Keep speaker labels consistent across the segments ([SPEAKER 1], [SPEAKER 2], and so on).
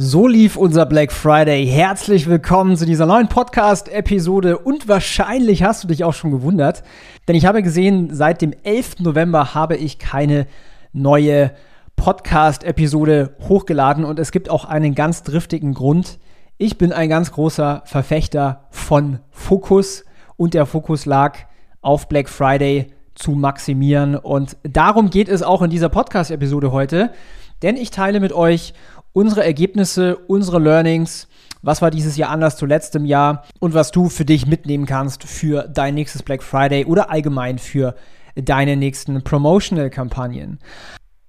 [SPEAKER 1] So lief unser Black Friday. Herzlich willkommen zu dieser neuen Podcast-Episode und wahrscheinlich hast du dich auch schon gewundert, denn ich habe gesehen, seit dem 11. November habe ich keine neue Podcast-Episode hochgeladen und es gibt auch einen ganz driftigen Grund. Ich bin ein ganz großer Verfechter von Fokus und der Fokus lag auf Black Friday zu maximieren und darum geht es auch in dieser Podcast-Episode heute, denn ich teile mit euch unsere Ergebnisse, unsere Learnings, was war dieses Jahr anders zu letztem Jahr und was du für dich mitnehmen kannst für dein nächstes Black Friday oder allgemein für deine nächsten Promotional-Kampagnen.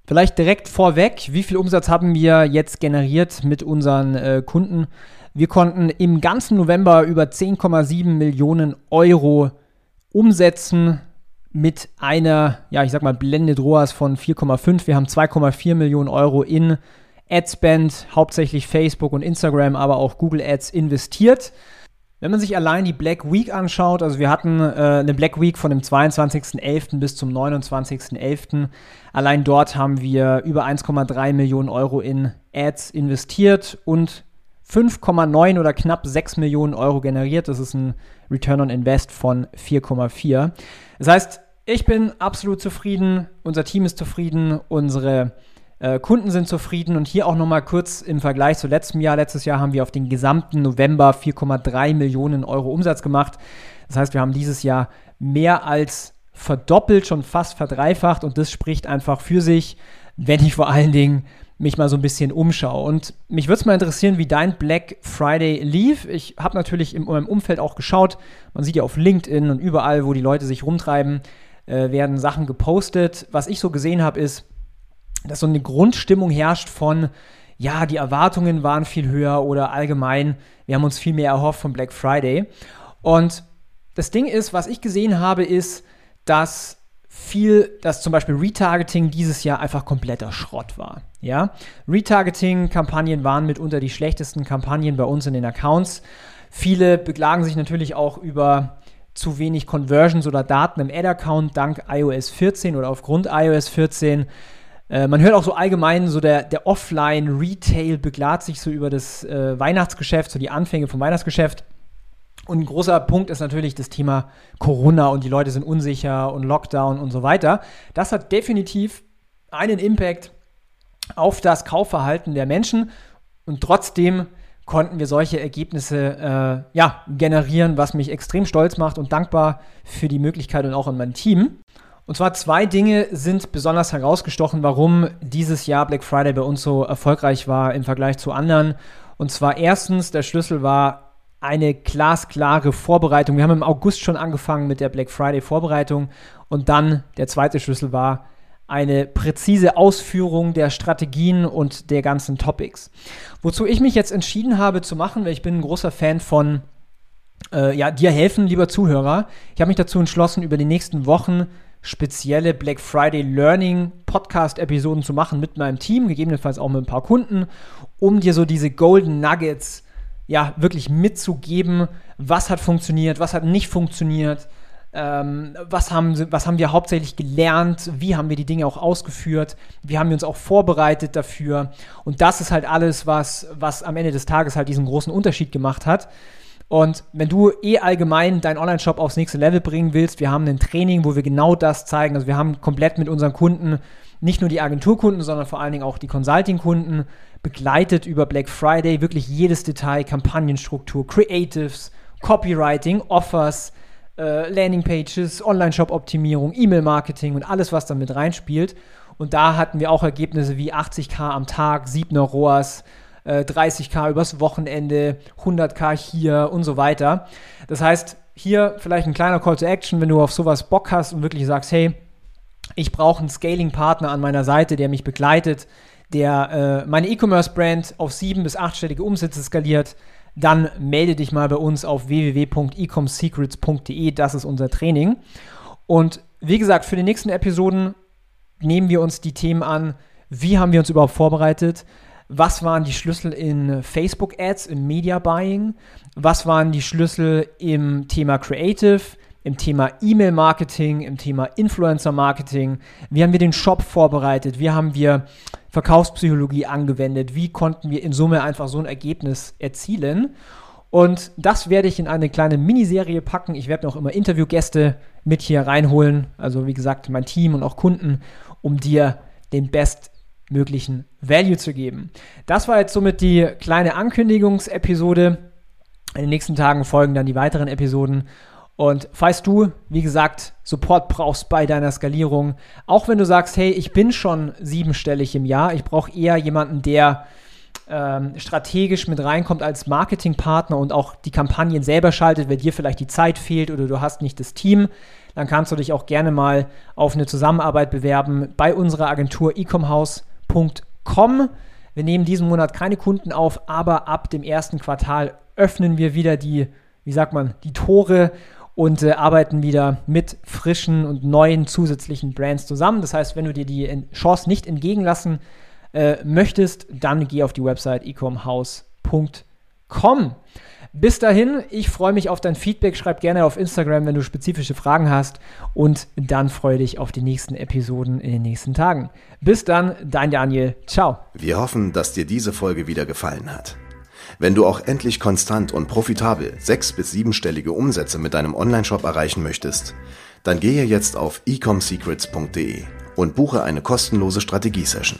[SPEAKER 1] Vielleicht direkt vorweg, wie viel Umsatz haben wir jetzt generiert mit unseren äh, Kunden? Wir konnten im ganzen November über 10,7 Millionen Euro umsetzen mit einer, ja, ich sag mal, Blended ROAS von 4,5. Wir haben 2,4 Millionen Euro in Adspend, hauptsächlich Facebook und Instagram, aber auch Google Ads investiert. Wenn man sich allein die Black Week anschaut, also wir hatten äh, eine Black Week von dem 22.11. bis zum 29.11. Allein dort haben wir über 1,3 Millionen Euro in Ads investiert und 5,9 oder knapp 6 Millionen Euro generiert. Das ist ein Return on Invest von 4,4. Das heißt, ich bin absolut zufrieden, unser Team ist zufrieden, unsere äh, Kunden sind zufrieden und hier auch nochmal kurz im Vergleich zu letztem Jahr. Letztes Jahr haben wir auf den gesamten November 4,3 Millionen Euro Umsatz gemacht. Das heißt, wir haben dieses Jahr mehr als verdoppelt, schon fast verdreifacht und das spricht einfach für sich, wenn ich vor allen Dingen mich mal so ein bisschen umschaue. Und mich würde es mal interessieren, wie dein Black Friday lief. Ich habe natürlich in meinem Umfeld auch geschaut. Man sieht ja auf LinkedIn und überall, wo die Leute sich rumtreiben, äh, werden Sachen gepostet. Was ich so gesehen habe, ist, dass so eine Grundstimmung herrscht von, ja, die Erwartungen waren viel höher oder allgemein, wir haben uns viel mehr erhofft von Black Friday. Und das Ding ist, was ich gesehen habe, ist, dass viel, dass zum Beispiel Retargeting dieses Jahr einfach kompletter Schrott war. Ja, Retargeting-Kampagnen waren mitunter die schlechtesten Kampagnen bei uns in den Accounts. Viele beklagen sich natürlich auch über zu wenig Conversions oder Daten im Ad-Account dank iOS 14 oder aufgrund iOS 14. Äh, man hört auch so allgemein, so der, der Offline-Retail beklagt sich so über das äh, Weihnachtsgeschäft, so die Anfänge vom Weihnachtsgeschäft. Und ein großer Punkt ist natürlich das Thema Corona und die Leute sind unsicher und Lockdown und so weiter. Das hat definitiv einen Impact auf das Kaufverhalten der Menschen und trotzdem konnten wir solche Ergebnisse äh, ja, generieren, was mich extrem stolz macht und dankbar für die Möglichkeit und auch an mein Team. Und zwar zwei Dinge sind besonders herausgestochen, warum dieses Jahr Black Friday bei uns so erfolgreich war im Vergleich zu anderen. Und zwar erstens, der Schlüssel war eine glasklare Vorbereitung. Wir haben im August schon angefangen mit der Black Friday Vorbereitung. Und dann der zweite Schlüssel war eine präzise Ausführung der Strategien und der ganzen Topics. Wozu ich mich jetzt entschieden habe zu machen, weil ich bin ein großer Fan von äh, ja, dir helfen, lieber Zuhörer. Ich habe mich dazu entschlossen, über die nächsten Wochen spezielle Black Friday Learning Podcast-Episoden zu machen mit meinem Team, gegebenenfalls auch mit ein paar Kunden, um dir so diese Golden Nuggets ja wirklich mitzugeben, was hat funktioniert, was hat nicht funktioniert, ähm, was, haben, was haben wir hauptsächlich gelernt, wie haben wir die Dinge auch ausgeführt, wie haben wir uns auch vorbereitet dafür. Und das ist halt alles, was, was am Ende des Tages halt diesen großen Unterschied gemacht hat. Und wenn du eh allgemein deinen Online-Shop aufs nächste Level bringen willst, wir haben ein Training, wo wir genau das zeigen. Also wir haben komplett mit unseren Kunden, nicht nur die Agenturkunden, sondern vor allen Dingen auch die Consulting-Kunden begleitet über Black Friday, wirklich jedes Detail, Kampagnenstruktur, Creatives, Copywriting, Offers, äh, Landingpages, Online-Shop-Optimierung, E-Mail-Marketing und alles, was damit reinspielt. Und da hatten wir auch Ergebnisse wie 80k am Tag, 7er ROAS, 30k äh, übers Wochenende, 100k hier und so weiter. Das heißt, hier vielleicht ein kleiner Call to Action, wenn du auf sowas Bock hast und wirklich sagst, hey, ich brauche einen Scaling-Partner an meiner Seite, der mich begleitet, der äh, meine E-Commerce-Brand auf sieben- bis achtstellige Umsätze skaliert, dann melde dich mal bei uns auf www.ecomsecrets.de. Das ist unser Training. Und wie gesagt, für die nächsten Episoden nehmen wir uns die Themen an, wie haben wir uns überhaupt vorbereitet, was waren die Schlüssel in Facebook-Ads, im Media Buying, was waren die Schlüssel im Thema Creative, im Thema E-Mail-Marketing, im Thema Influencer-Marketing, wie haben wir den Shop vorbereitet, wie haben wir Verkaufspsychologie angewendet, wie konnten wir in Summe einfach so ein Ergebnis erzielen. Und das werde ich in eine kleine Miniserie packen. Ich werde auch immer Interviewgäste mit hier reinholen. Also wie gesagt, mein Team und auch Kunden, um dir den bestmöglichen Value zu geben. Das war jetzt somit die kleine Ankündigungsepisode. In den nächsten Tagen folgen dann die weiteren Episoden. Und falls du, wie gesagt, Support brauchst bei deiner Skalierung, auch wenn du sagst, hey, ich bin schon siebenstellig im Jahr, ich brauche eher jemanden, der ähm, strategisch mit reinkommt als Marketingpartner und auch die Kampagnen selber schaltet, weil dir vielleicht die Zeit fehlt oder du hast nicht das Team, dann kannst du dich auch gerne mal auf eine Zusammenarbeit bewerben bei unserer Agentur ecomhouse.com. Wir nehmen diesen Monat keine Kunden auf, aber ab dem ersten Quartal öffnen wir wieder die, wie sagt man, die Tore und äh, arbeiten wieder mit frischen und neuen zusätzlichen Brands zusammen. Das heißt, wenn du dir die Chance nicht entgegenlassen äh, möchtest, dann geh auf die Website ecomhouse.com. Bis dahin, ich freue mich auf dein Feedback. Schreib gerne auf Instagram, wenn du spezifische Fragen hast. Und dann freue dich auf die nächsten Episoden in den nächsten Tagen. Bis dann, dein Daniel. Ciao.
[SPEAKER 2] Wir hoffen, dass dir diese Folge wieder gefallen hat. Wenn du auch endlich konstant und profitabel sechs- bis siebenstellige Umsätze mit deinem Onlineshop erreichen möchtest, dann gehe jetzt auf ecomsecrets.de und buche eine kostenlose Strategiesession.